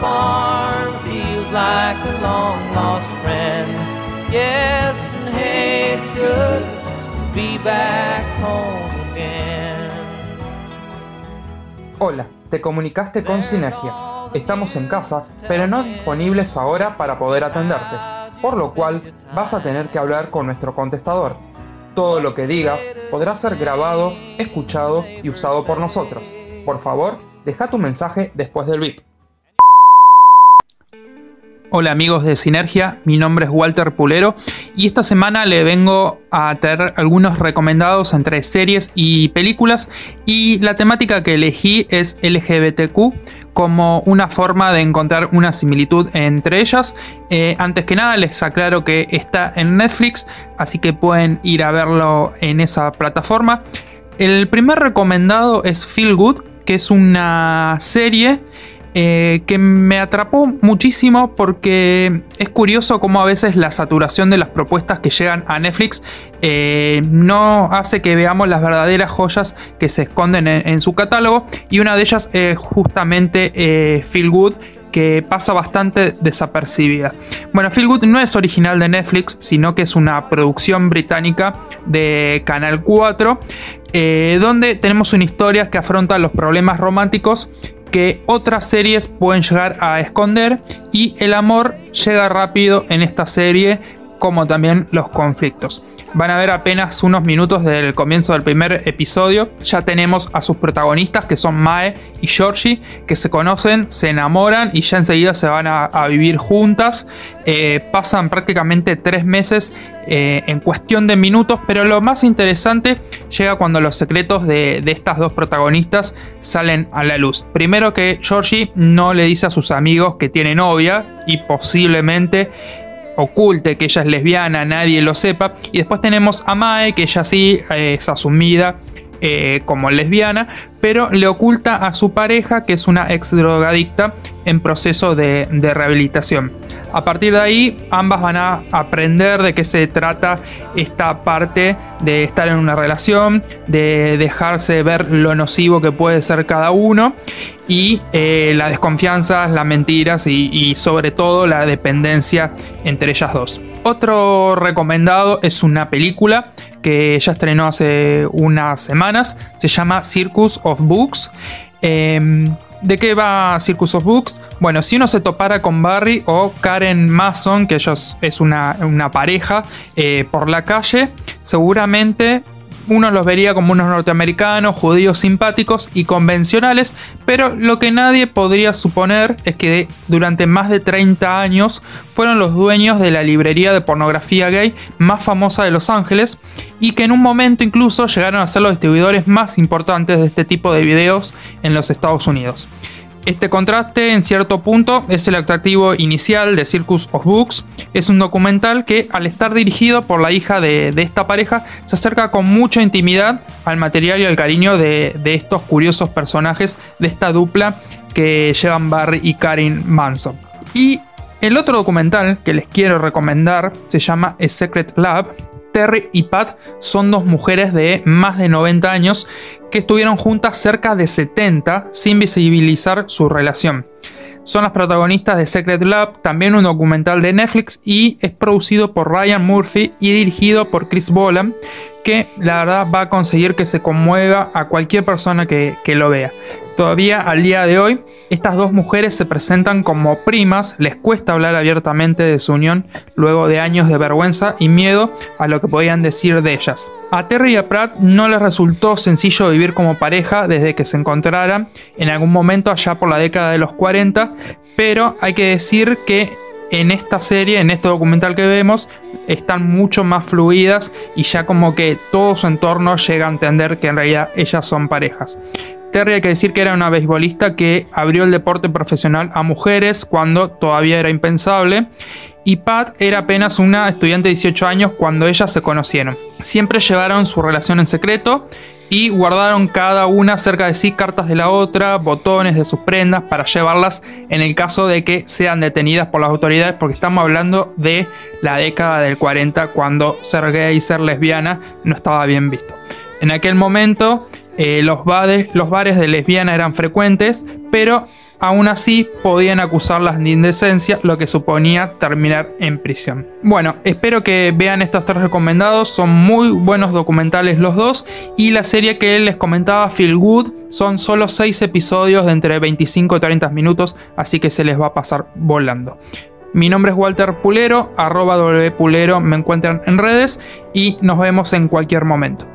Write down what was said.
farm feels like a long lost friend. Yes, and hey, it's good to be back home again. Hola, te comunicaste con Sinergia. Estamos en casa, pero no disponibles ahora para poder atenderte, por lo cual vas a tener que hablar con nuestro contestador. Todo lo que digas podrá ser grabado, escuchado y usado por nosotros. Por favor, deja tu mensaje después del VIP. Hola amigos de Sinergia, mi nombre es Walter Pulero y esta semana le vengo a traer algunos recomendados entre series y películas y la temática que elegí es LGBTQ como una forma de encontrar una similitud entre ellas. Eh, antes que nada les aclaro que está en Netflix, así que pueden ir a verlo en esa plataforma. El primer recomendado es Feel Good, que es una serie eh, que me atrapó muchísimo porque es curioso cómo a veces la saturación de las propuestas que llegan a Netflix eh, no hace que veamos las verdaderas joyas que se esconden en, su catálogo y una de ellas es justamente eh, Feel Good que pasa bastante desapercibida. Bueno, Feel Good no es original de Netflix, sino que es una producción británica de Canal 4, donde tenemos una historia que afronta los problemas románticos que otras series pueden llegar a esconder y el amor llega rápido en esta serie como también los conflictos. Van a ver apenas unos minutos del comienzo del primer episodio. Ya tenemos a sus protagonistas que son Mae y Georgie, que se conocen, se enamoran y ya enseguida se van a, vivir juntas. Eh, pasan prácticamente tres meses eh, en cuestión de minutos, pero lo más interesante llega cuando los secretos de, de estas dos protagonistas salen a la luz. Primero que Georgie no le dice a sus amigos que tiene novia y posiblemente oculte que ella es lesbiana, nadie lo sepa. Y después tenemos a Mae, que ella sí eh, es asumida eh, como lesbiana, pero le oculta a su pareja, que es una ex drogadicta, en proceso de, rehabilitación. A partir de ahí, ambas van a aprender de qué se trata esta parte de estar en una relación, de dejarse ver lo nocivo que puede ser cada uno y eh, la desconfianza, las mentiras y sobre todo la dependencia entre ellas dos. Otro recomendado es una película que ya estrenó hace unas semanas. Se llama Circus of Books. Em, ¿De qué va Circus of Books? Bueno, si uno se topara con Barry o Karen Mason, que ellos es una, pareja, eh, por la calle, seguramente uno los vería como unos norteamericanos, judíos simpáticos y convencionales, pero lo que nadie podría suponer es que durante más de 30 años fueron los dueños de la librería de pornografía gay más famosa de Los Ángeles y que en un momento incluso llegaron a ser los distribuidores más importantes de este tipo de videos en los Estados Unidos. Este contraste, en cierto punto, es el atractivo inicial de Circus of Books. Es un documental que, al estar dirigido por la hija de, esta pareja, se acerca con mucha intimidad al material y al cariño de, estos curiosos personajes de esta dupla que llevan Barry y Karin Manson. Y el otro documental que les quiero recomendar se llama A Secret Lab, Terry y Pat son dos mujeres de más de 90 años que estuvieron juntas cerca de 70 sin visibilizar su relación. Son las protagonistas de Secret Lab, también un documental de Netflix y es producido por Ryan Murphy y dirigido por Chris Bolan, que la verdad va a conseguir que se conmueva a cualquier persona que, lo vea. Todavía al día de hoy, estas dos mujeres se presentan como primas, les cuesta hablar abiertamente de su unión luego de años de vergüenza y miedo a lo que podían decir de ellas. A Terry y a Pratt no les resultó sencillo vivir como pareja desde que se encontraran en algún momento allá por la década de los 40, pero hay que decir que en esta serie, en este documental que vemos, están mucho más fluidas y ya como que todo su entorno llega a entender que en realidad ellas son parejas. Terry hay que decir que era una beisbolista que abrió el deporte profesional a mujeres cuando todavía era impensable. Y Pat era apenas una estudiante de 18 años cuando ellas se conocieron. Siempre llevaron su relación en secreto y guardaron cada una cerca de sí cartas de la otra, botones de sus prendas para llevarlas en el caso de que sean detenidas por las autoridades, porque estamos hablando de la década del 40 cuando ser gay y ser lesbiana no estaba bien visto. En aquel momento eh, los, bares, los bares de lesbiana eran frecuentes, pero aún así podían acusarlas de indecencia, lo que suponía terminar en prisión. Bueno, espero que vean estos tres recomendados, son muy buenos documentales los dos, y la serie que les comentaba, Feel Good, son solo 6 episodios de entre 25 y 30 minutos, así que se les va a pasar volando. Mi nombre es Walter Pulero, arroba wpulero me encuentran en redes y nos vemos en cualquier momento.